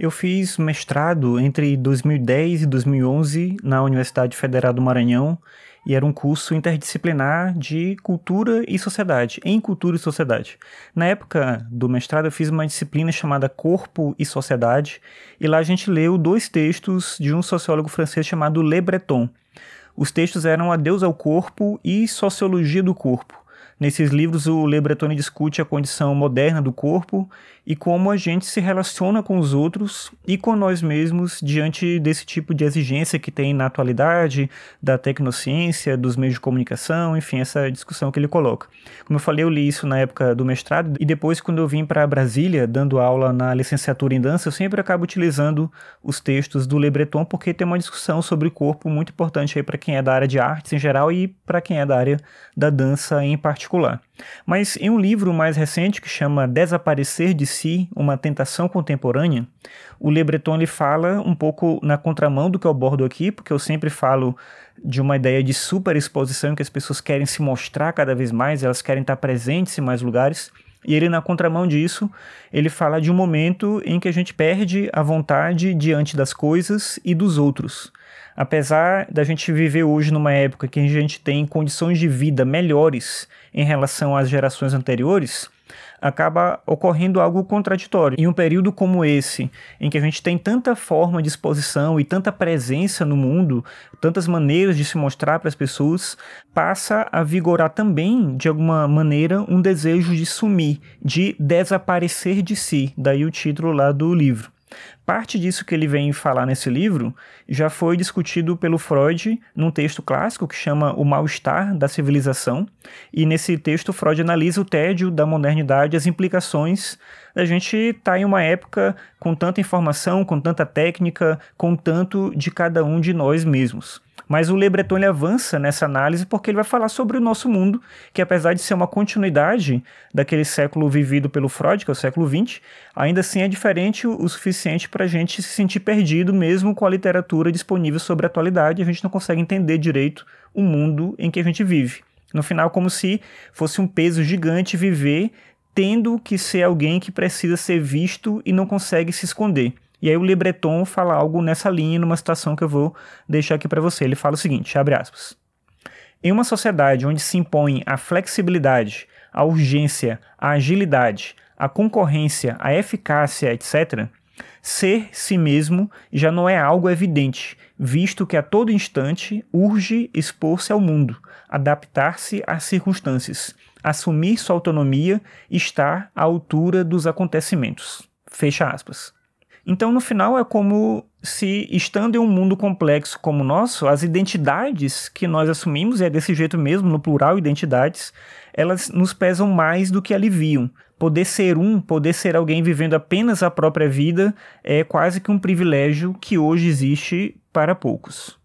Eu fiz mestrado entre 2010 e 2011 na Universidade Federal do Maranhão e era um curso interdisciplinar de cultura e sociedade, em cultura e sociedade. Na época do mestrado, eu fiz uma disciplina chamada Corpo e Sociedade, e lá a gente leu dois textos de um sociólogo francês chamado Le Breton. Os textos eram Adeus ao Corpo e Sociologia do Corpo. Nesses livros, o Le Breton discute a condição moderna do corpo e como a gente se relaciona com os outros e com nós mesmos diante desse tipo de exigência que tem na atualidade, da tecnociência, dos meios de comunicação, enfim, essa discussão que ele coloca. Como eu falei, eu li isso na época do mestrado e depois, quando eu vim para Brasília, dando aula na licenciatura em dança, eu sempre acabo utilizando os textos do Le Breton porque tem uma discussão sobre o corpo muito importante aí para quem é da área de artes em geral e para quem é da área da dança em particular particular. Mas em um livro mais recente que chama Desaparecer de Si, uma tentação contemporânea, o Le Breton ele fala um pouco na contramão do que eu abordo aqui, porque eu sempre falo de uma ideia de superexposição que as pessoas querem se mostrar cada vez mais, elas querem estar presentes em mais lugares. E ele, na contramão disso, ele fala de um momento em que a gente perde a vontade diante das coisas e dos outros. Apesar da gente viver hoje numa época que a gente tem condições de vida melhores em relação às gerações anteriores, acaba ocorrendo algo contraditório. Em um período como esse, em que a gente tem tanta forma de exposição e tanta presença no mundo, tantas maneiras de se mostrar para as pessoas, passa a vigorar também, de alguma maneira, um desejo de sumir, de desaparecer de si. Daí o título lá do livro. Parte disso que ele vem falar nesse livro já foi discutido pelo Freud num texto clássico que chama O Mal-Estar da Civilização, e nesse texto Freud analisa o tédio da modernidade, as implicações da gente estar tá em uma época com tanta informação, com tanta técnica, com tanto de cada um de nós mesmos. Mas o Le Breton ele avança nessa análise porque ele vai falar sobre o nosso mundo, que apesar de ser uma continuidade daquele século vivido pelo Freud, que é o século XX, ainda assim é diferente o suficiente para a gente se sentir perdido, mesmo com a literatura disponível sobre a atualidade, a gente não consegue entender direito o mundo em que a gente vive. No final, como se fosse um peso gigante viver tendo que ser alguém que precisa ser visto e não consegue se esconder. E aí o Le Breton fala algo nessa linha, numa situação que eu vou deixar aqui para você. Ele fala o seguinte, abre aspas. Em uma sociedade onde se impõe a flexibilidade, a urgência, a agilidade, a concorrência, a eficácia, etc., ser si mesmo já não é algo evidente, visto que a todo instante urge expor-se ao mundo, adaptar-se às circunstâncias, assumir sua autonomia estar à altura dos acontecimentos. Fecha aspas. Então, no final, é como se, estando em um mundo complexo como o nosso, as identidades que nós assumimos, e é desse jeito mesmo, no plural, identidades, elas nos pesam mais do que aliviam. Poder ser um, poder ser alguém vivendo apenas a própria vida, é quase que um privilégio que hoje existe para poucos.